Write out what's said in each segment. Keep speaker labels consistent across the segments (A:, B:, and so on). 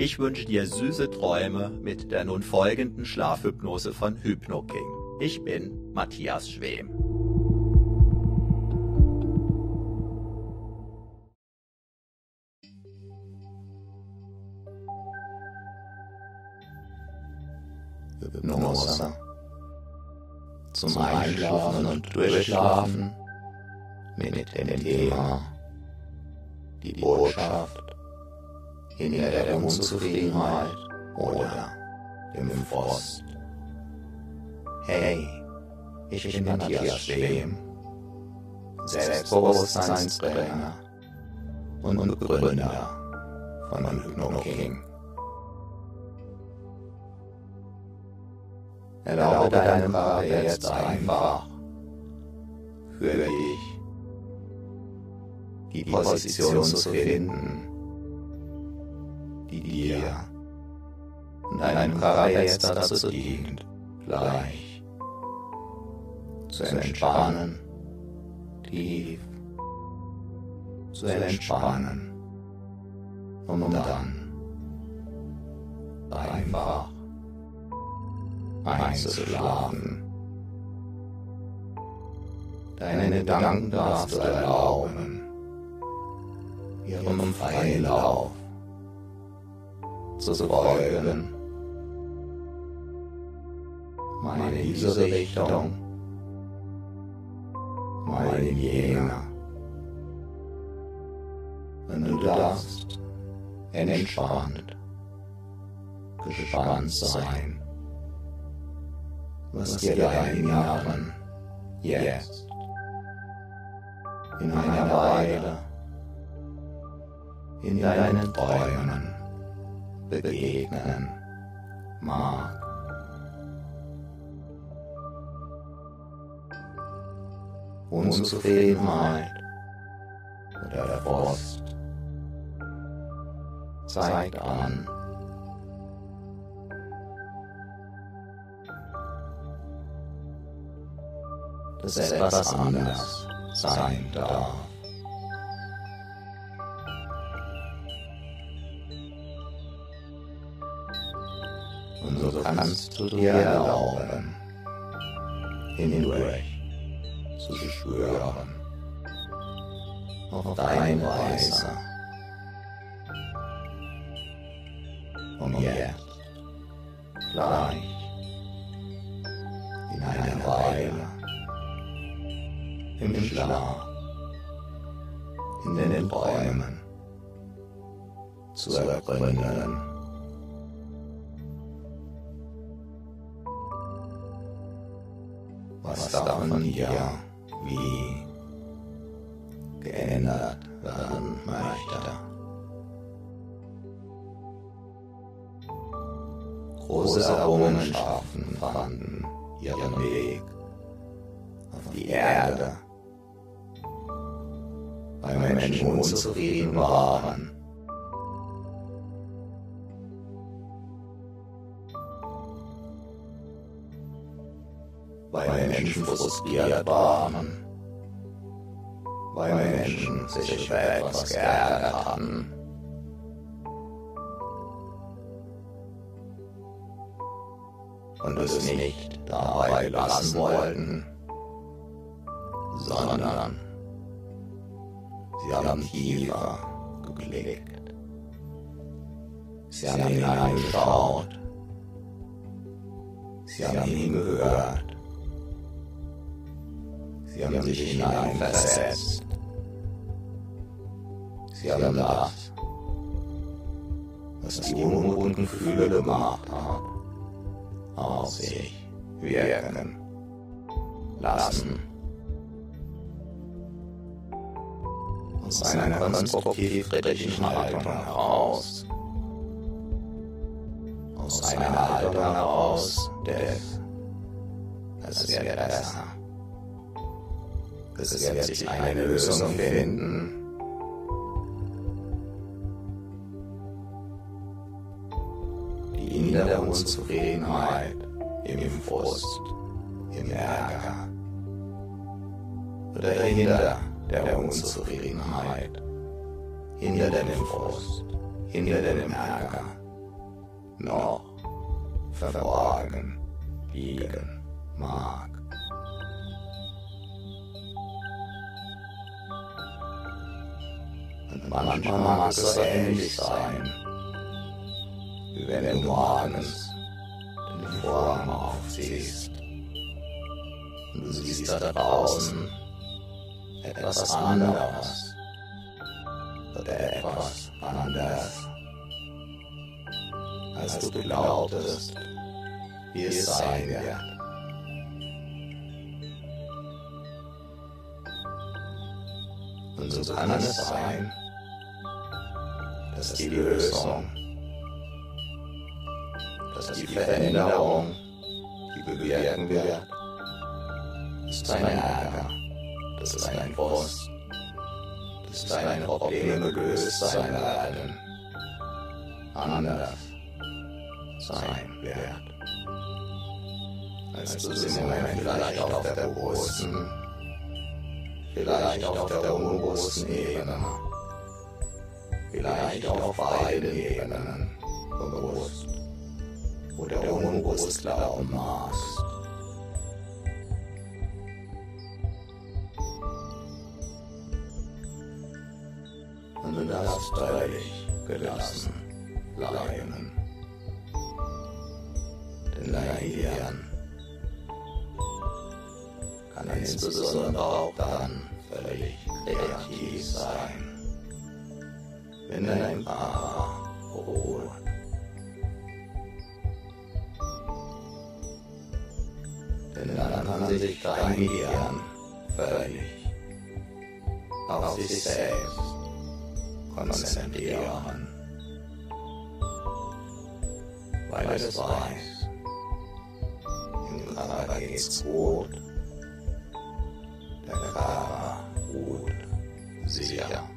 A: Ich wünsche dir süße Träume mit der nun folgenden Schlafhypnose von HypnoKing. Ich bin Matthias Schwem.
B: Hypnose. Zum Einschlafen und Durchschlafen mit dem Thema die Botschaft hinter der Unzufriedenheit oder dem Frost. Hey, ich bin Matthias Schwem, Selbstbewusstseinstrainer und Begründer von HypnoKing. Erlaube deinem Vater jetzt einfach für dich die Position zu finden, die dir. Und deinem Charakter jetzt dazu dient, gleich zu entspannen, tief zu entspannen, um dann einfach einzuschlafen. Deine Gedanken darfst du erlauben, ihrem freien Lauf zu folgen. Mal in diese Richtung, mal in jene. Wenn du darfst, entspannt, gespannt sein, was dir dein Inneren jetzt. In einer Weile. In deinen Träumen begegnen mag. Unzufriedenheit oder der Frust zeigt an, dass etwas anders sein darf. Kannst du dir erlauben, hindurch zu spüren, auf deine Weise. Und jetzt, gleich, in einer Weile, im Schlaf, in den Träumen, zu ergründen, was da von dir. Wie Frustriert waren weil Menschen sich über etwas geärgert hatten. Und es nicht dabei lassen wollten, sondern sie haben tiefer geblickt. Sie haben hineingeschaut. Sie haben hingehört. Sie haben sich hineinversetzt. Sie haben das, was die unruhigen Gefühle gemacht hat, auf sich wirken lassen. Aus einer konstruktiv-kritischen Haltung heraus, aus einer Haltung heraus des, es wird besser. Es wird sich eine Lösung finden. hinter der Unzufriedenheit, im Frust, im Ärger. Oder hinter der Unzufriedenheit, hinter dem Frust, hinter dem Ärger, noch verborgen liegen mag. Und manchmal mag es so ähnlich sein wenn du morgens den Vorhang aufziehst und du siehst da draußen etwas anderes oder etwas anders, als du glaubtest, wie es sein wird. Und so kann es sein, dass die Lösung. Dass die Veränderung, die bewirken wird, ist ein Ärger, das ist ein Frust, das ist ein Probleme gelöst sein werden, anders sein wird, als du es im Moment vielleicht auf der bewussten, vielleicht auf der unbewussten Ebene, vielleicht auf beiden Ebenen bewusst oder unbewusst glauben magst. Und du darfst völlig gelassen bleiben. Denn dein Gehirn kann insbesondere auch dann völlig kreativ sein, wenn dein Körper ruht. denn dann kann sich dein Gehirn völlig auf sich selbst konzentrieren, weil es weiß, im Körper geht's gut, der Körper ruht sicher.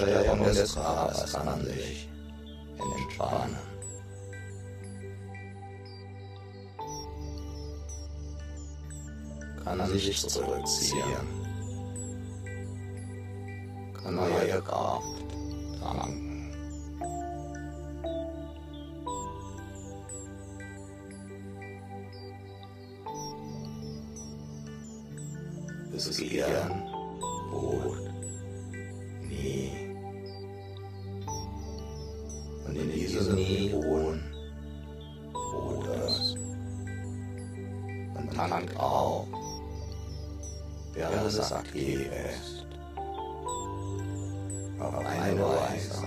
B: Steuerung des Körpers kann sich entspannen. kann sich zurückziehen, kann neue Kraft tanken. Das Gehirn ruht und tankt auf während es aktiv ist. Auf eine Weise,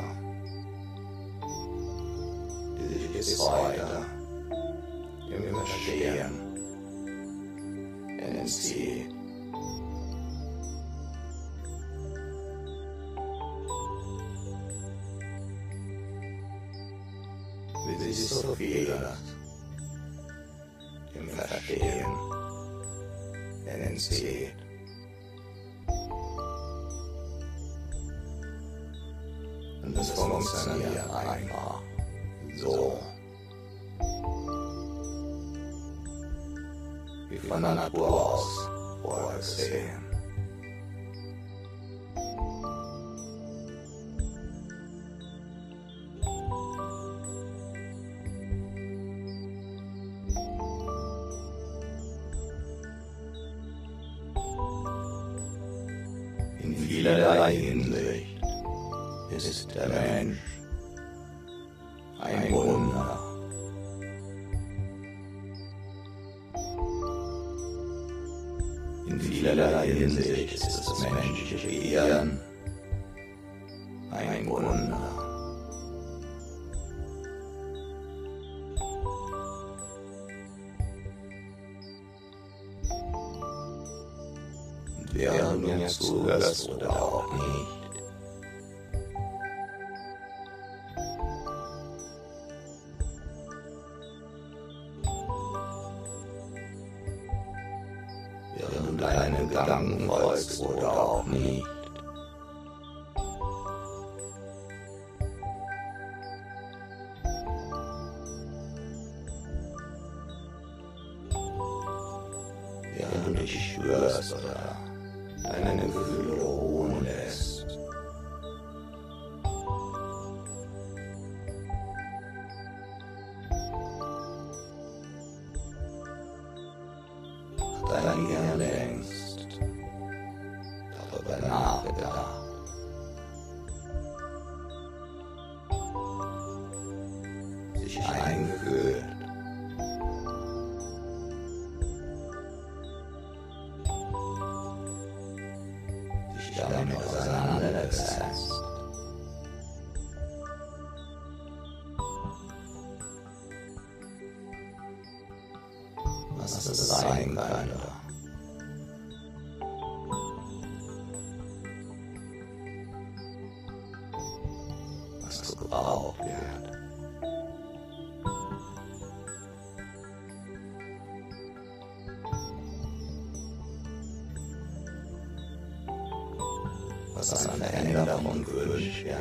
B: die sich bis heute im Verstehen entzieht. Wie von der Natur aus zuhörst oder auch nicht, während du Gedanken folgst oder auch nicht. Gewünscht wird.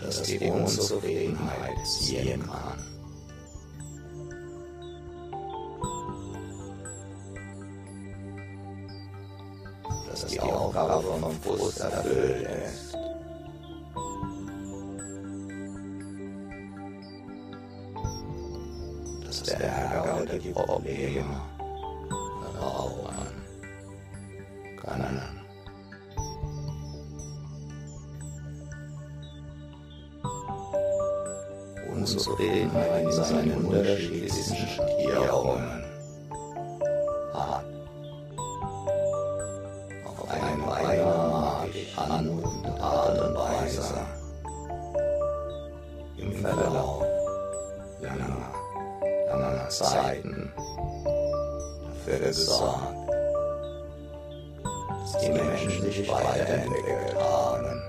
B: dass die Unzufriedenheit ziehen kann. Dass die Aufgabe vom Frust erfüllt ist. Dass der Ärger oder die Probleme weiterentwickelt haben.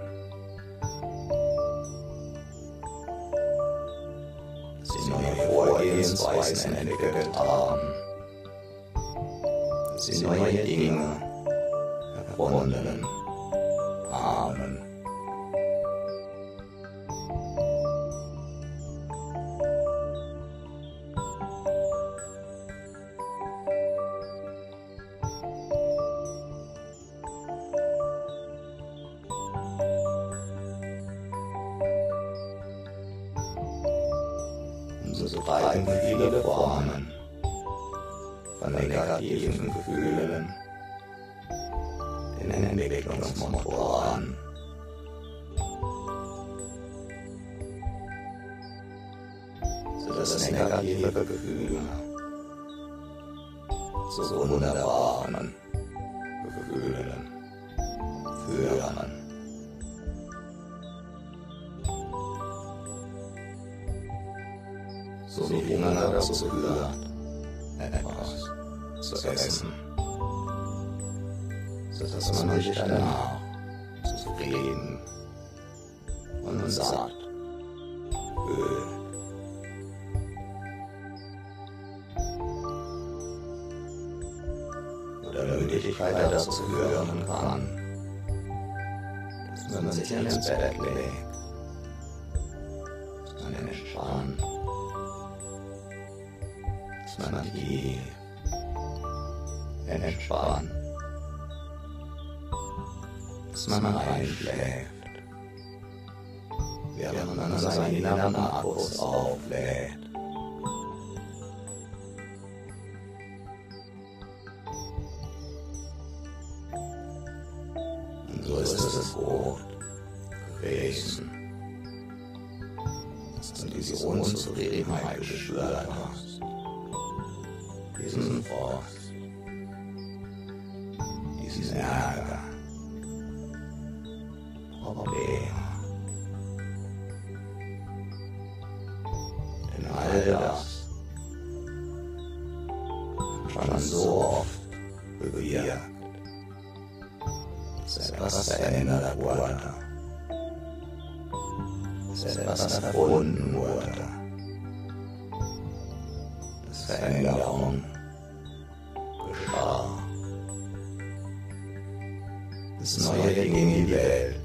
B: sie neue Vorgehensweisen entwickelt haben, sie neue von negativen Gefühlen den Entwicklungsmotor an. Sodass negative Gefühle zu wunderbaren Gefühlen führen. so Hunger dazu führt, etwas zu essen, sodass man sich danach zufrieden und satt fühlt. Oder Müdigkeit dazu führen kann, dass man sich ins Bett legt man Das schon so oft bewirkt, etwas verändert wurde etwas erfunden wurde. Dass Veränderung geschah. Dass neue Dinge in die Welt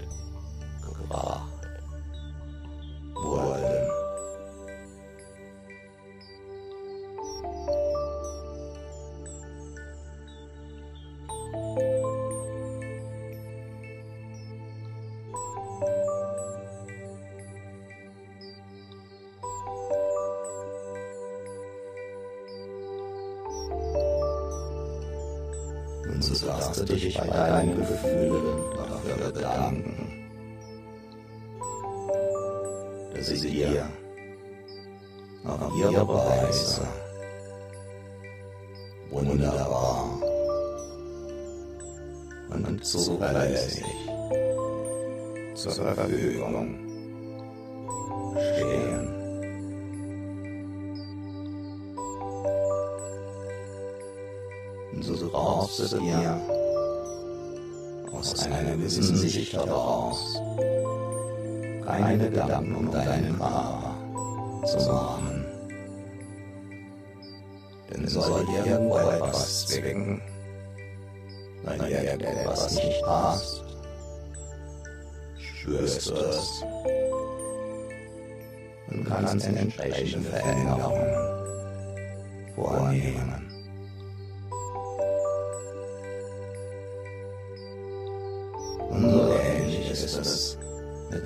B: heraus keine Gedanken um deinen Körper zu machen. Denn soll dir irgendwo etwas zwingen, weil dir irgendetwas nicht passt, spürst du es und kannst entsprechende Veränderungen vornehmen.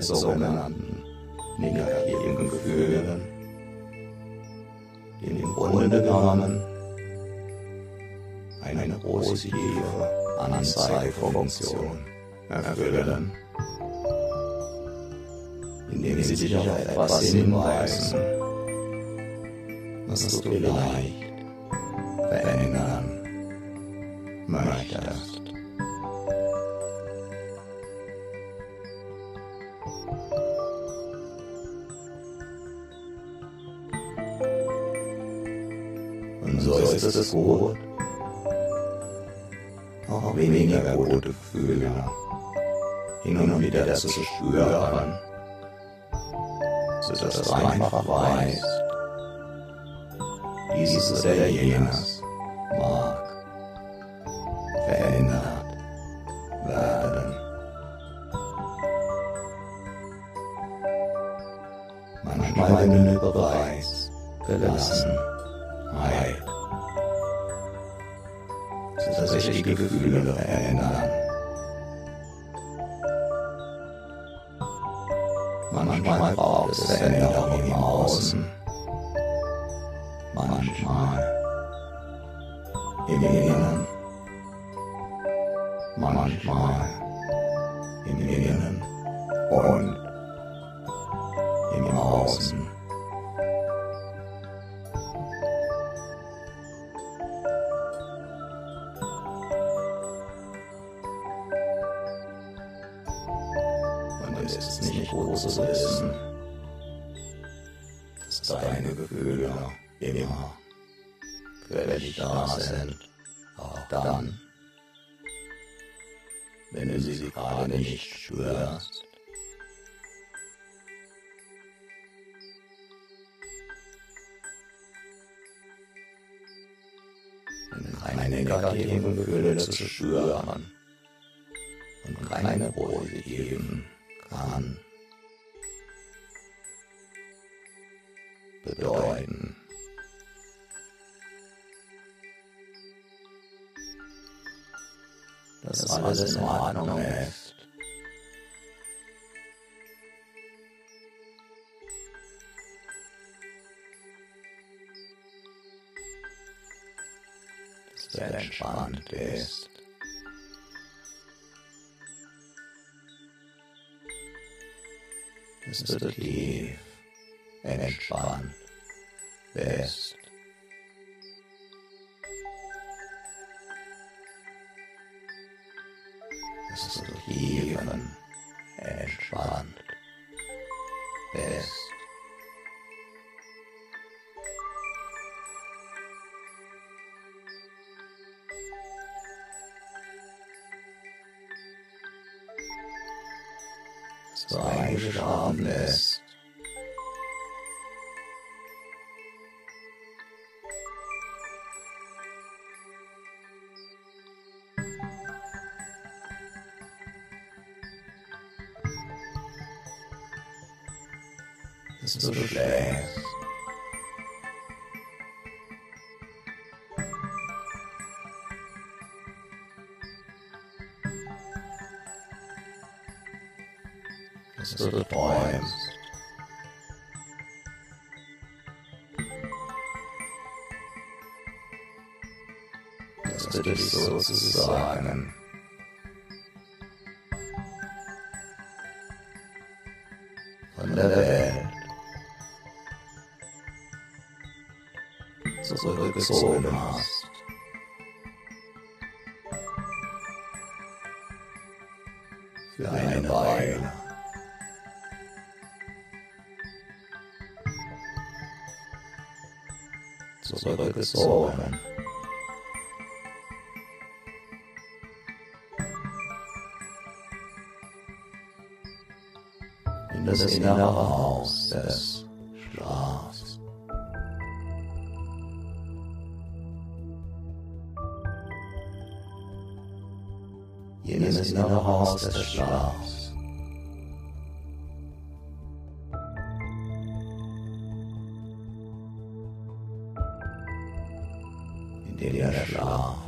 B: Sogenannten negativen Gefühlen, die im Grunde genommen eine positive Anzeigefunktion erfüllen, indem sie dich auf etwas hinweisen, was du vielleicht verändern möchtest. Ist es gut, auch weniger gute Gefühle hin und wieder zu spüren, sodass du einfach weißt, dieses oder jenes Manchmal braucht es Veränderung im Außen, manchmal im Inneren, manchmal im Innen und alles in Ordnung ist. Dass du entspannt bist. Dass du tief entspannt bist. Dass du tiefen entspannt. Bist. Dass du dich sozusagen von der Welt zurückgezogen hast. Für eine Weile. Zurückgezogen. Das innere Haus des Schlafs. jenes innere Haus des Schlafs. In dem der Schlaf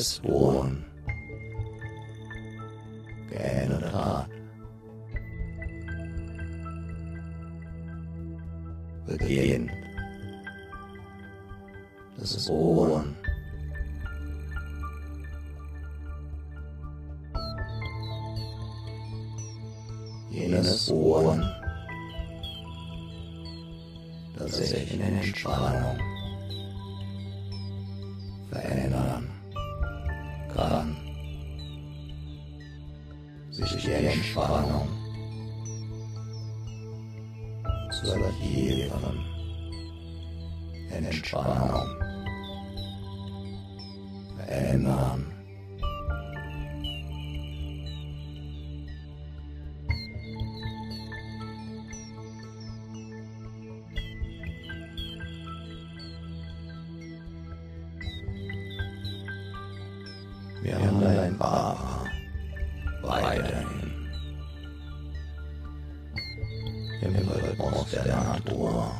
B: wie das während dein Papa weiterhin im Rhythmus der Natur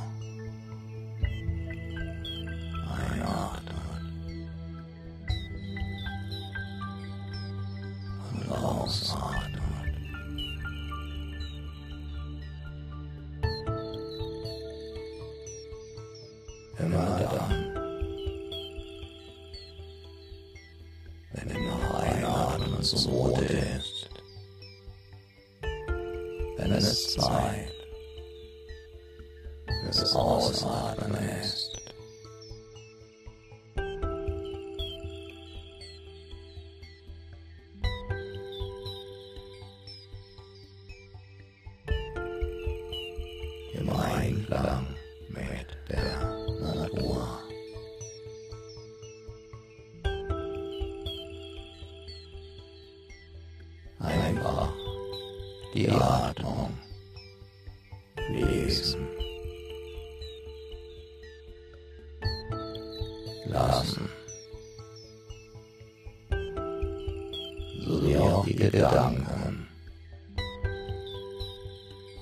B: Gedanken.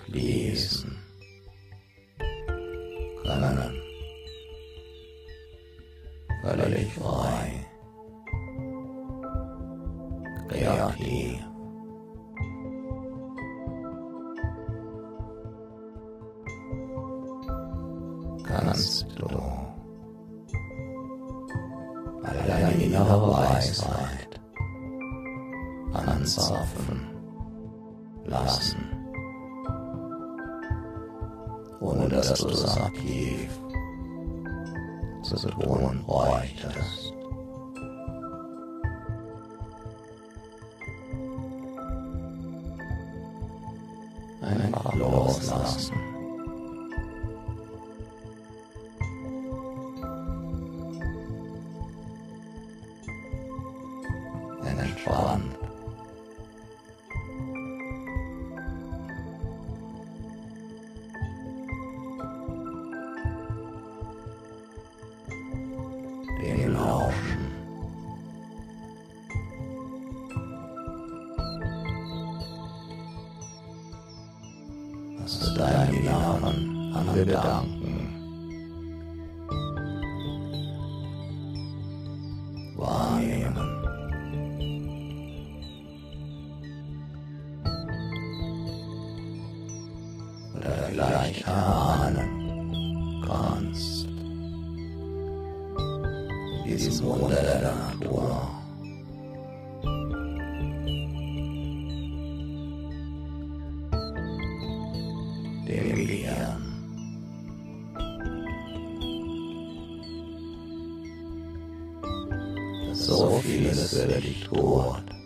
B: Lesen. Können. Völlig frei. Kreativ. just as I so that one light has im So vieles werde ich dort.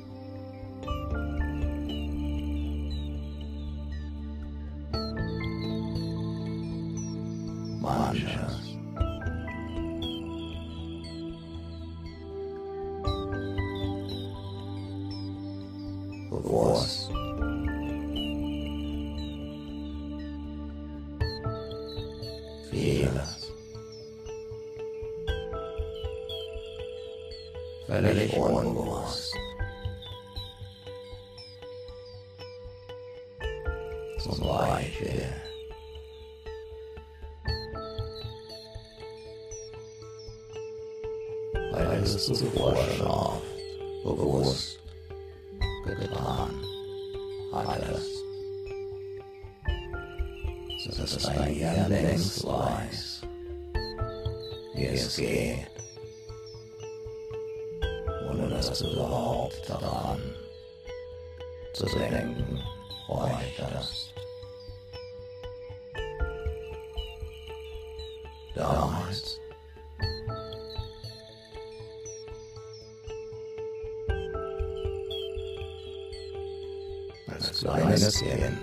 B: Fernsehserien.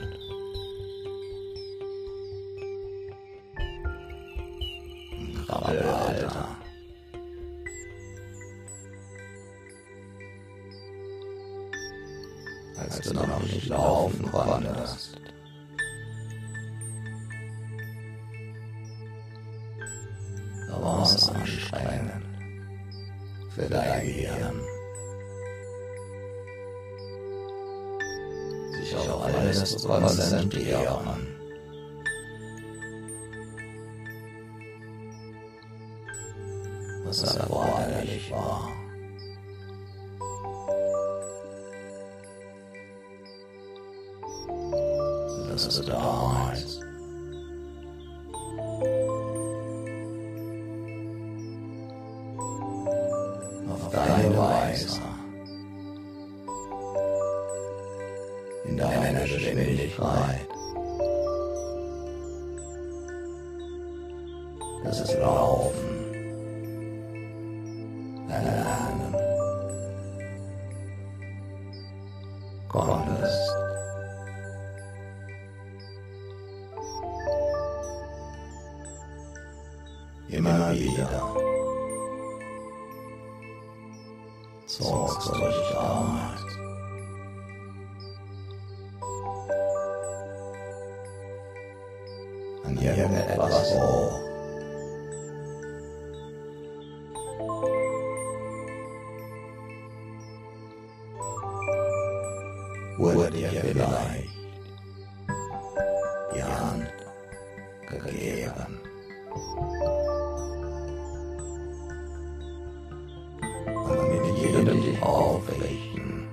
B: Rabelalter. Als du noch nicht laufen konntest. Balance anstrengen. Für dein Gehirn. غدا قياما والسلام على الإشراق gegeben. Und mit jedem aufrichten,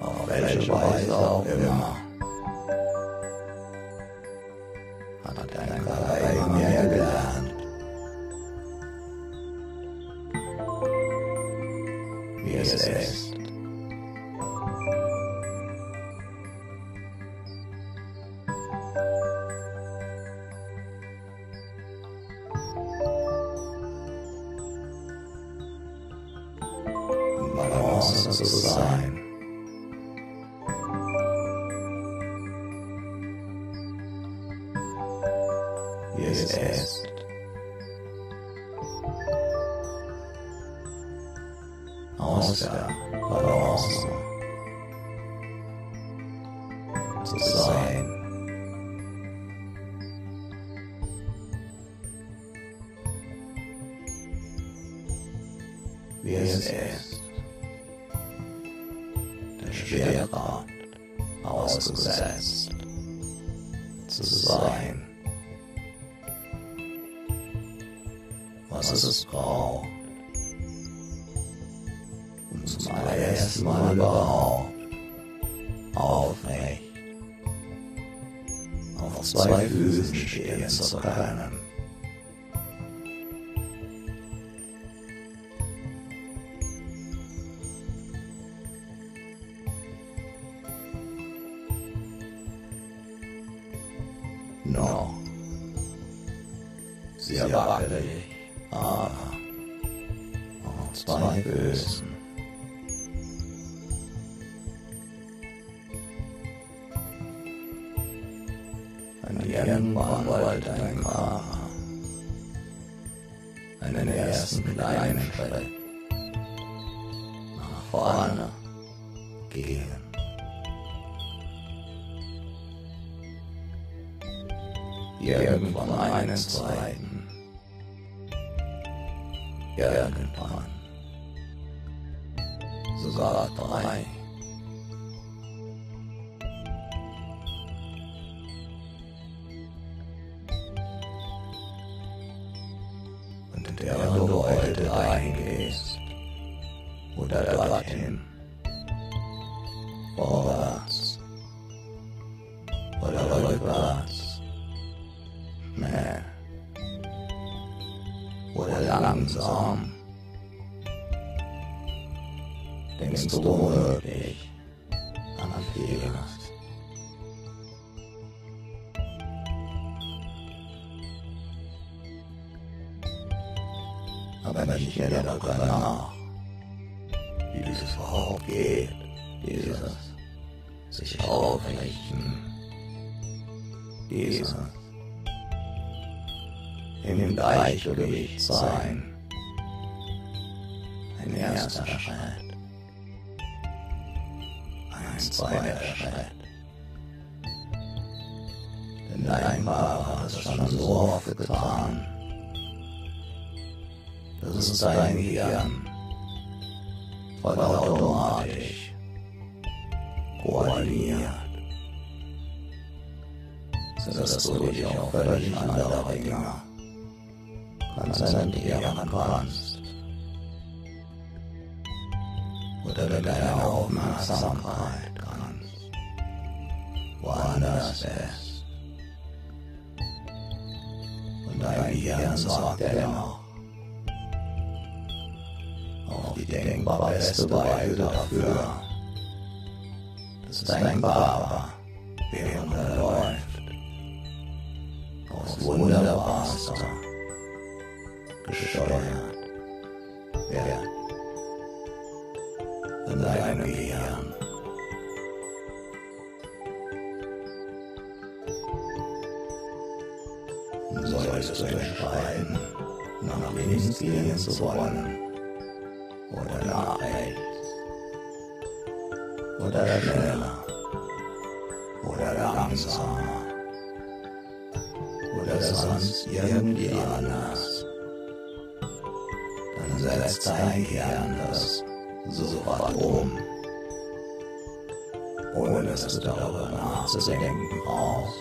B: auf welche Weise auch immer, zu können. Noch sehr wackelig, aber auf zwei Füßen. Irgendwann wollte dein Körper einen ersten kleinen Schritt nach vorne gehen. Irgendwann einen zweiten. Irgendwann. Dieses in dem Gleichgewicht sein. Ein erster Schritt. Ein zweiter Schritt. Denn dein Körper hat es schon so oft getan. Das ist dein Gehirn. Vollautomatisch. Koordiniert. Sodass du dich auf völlig andere Dinge konzentrieren kannst. Oder wenn deine Aufmerksamkeit ganz woanders ist. Und dein Gehirn sorgt dennoch auf die denkbar beste Weise dafür, dass dein Körper, während er läuft, Wunderbarste gesteuert. Wird in deinem Gehirn. Solltest du entscheiden, nach links gehen zu wollen oder nach rechts oder schneller oder langsamer sonst irgendwie anders, dann setzt dein Gehirn das sofort um, ohne dass du darüber nachzudenken brauchst,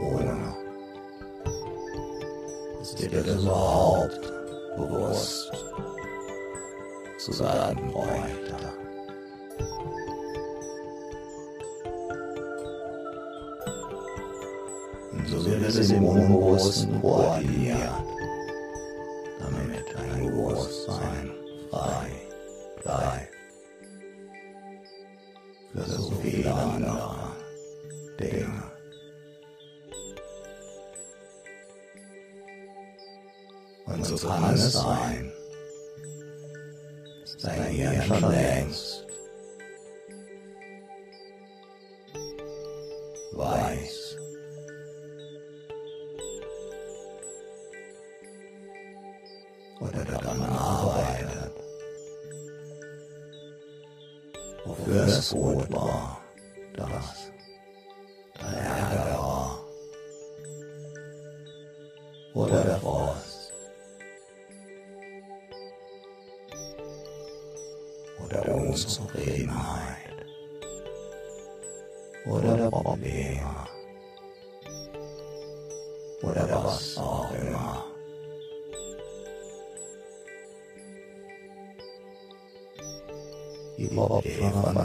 B: ohne. Dass dir das überhaupt bewusst. Zu sagen bräuchte. Es im Unbewussten koordiniert, damit dein Bewusstsein frei bleibt. Für so viele andere Dinge. Und so kann es sein, dass dein Hirn schon längst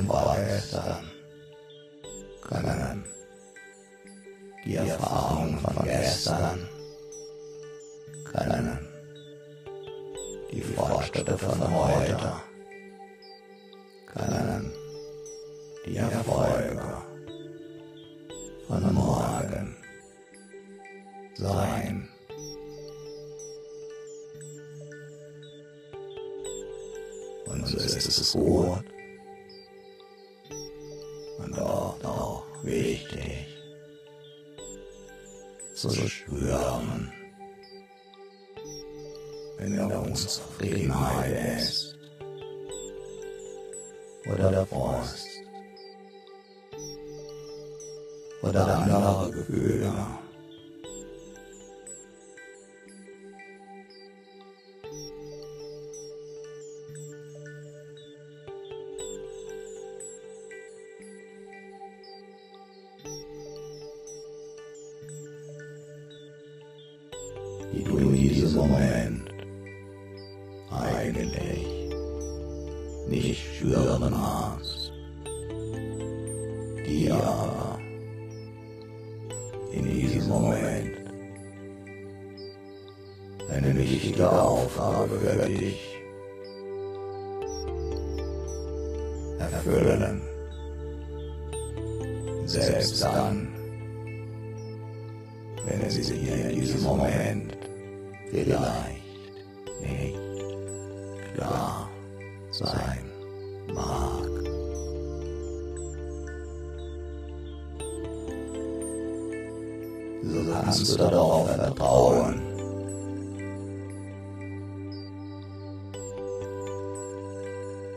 B: Opfer von gestern können die Erfahrung von gestern. Können die Fortschritte von heute. Können die Erfolge von morgen sein. Und so ist es gut zu mag. So kannst du darauf vertrauen.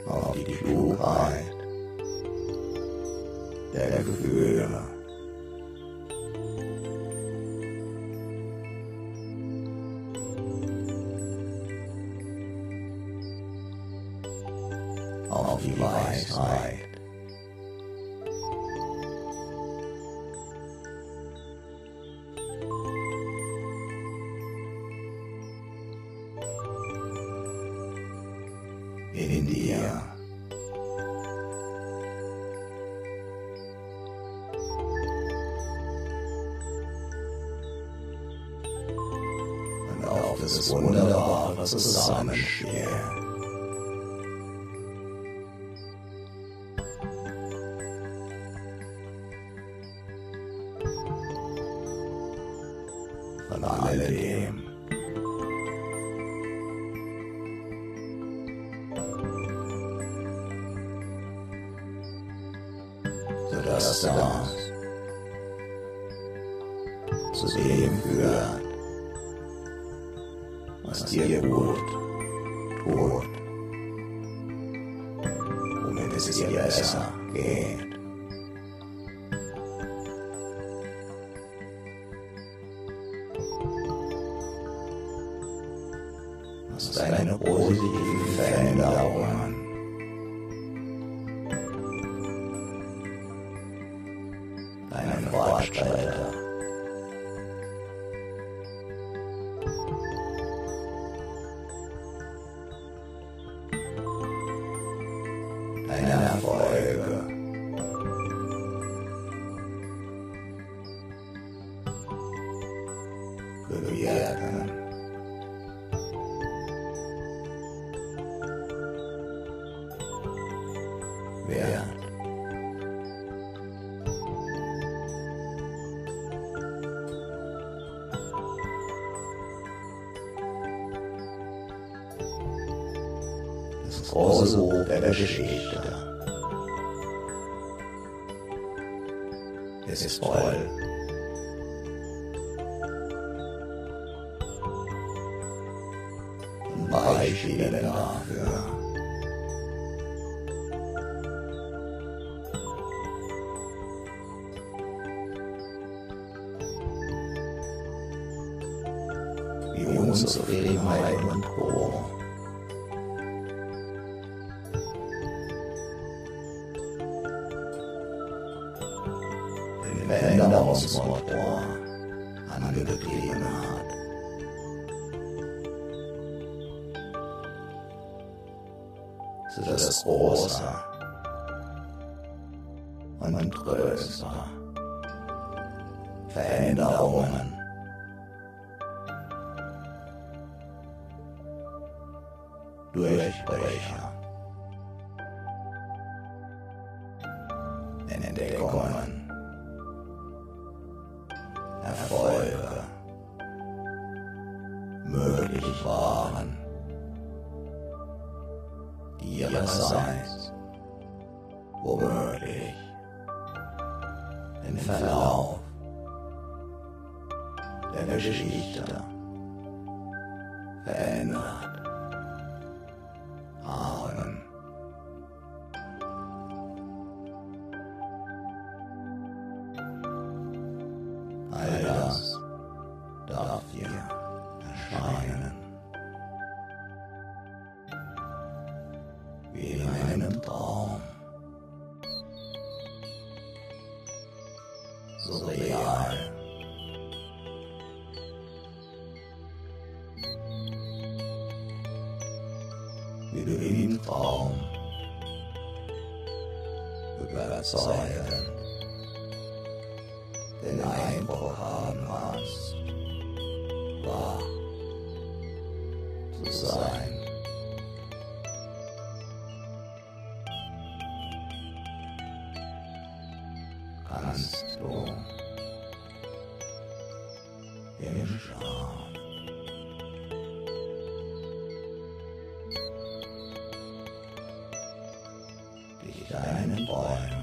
B: Auf die Klugheit der Gefühle. ist eine positive Veränderung an. Geschichte. Es ist voll. Beispiele dafür. Unzufriedenheit halt und Hochmut. es rosa und größer. Veränderungen. Durchbrecher. Die deinen Bäumen.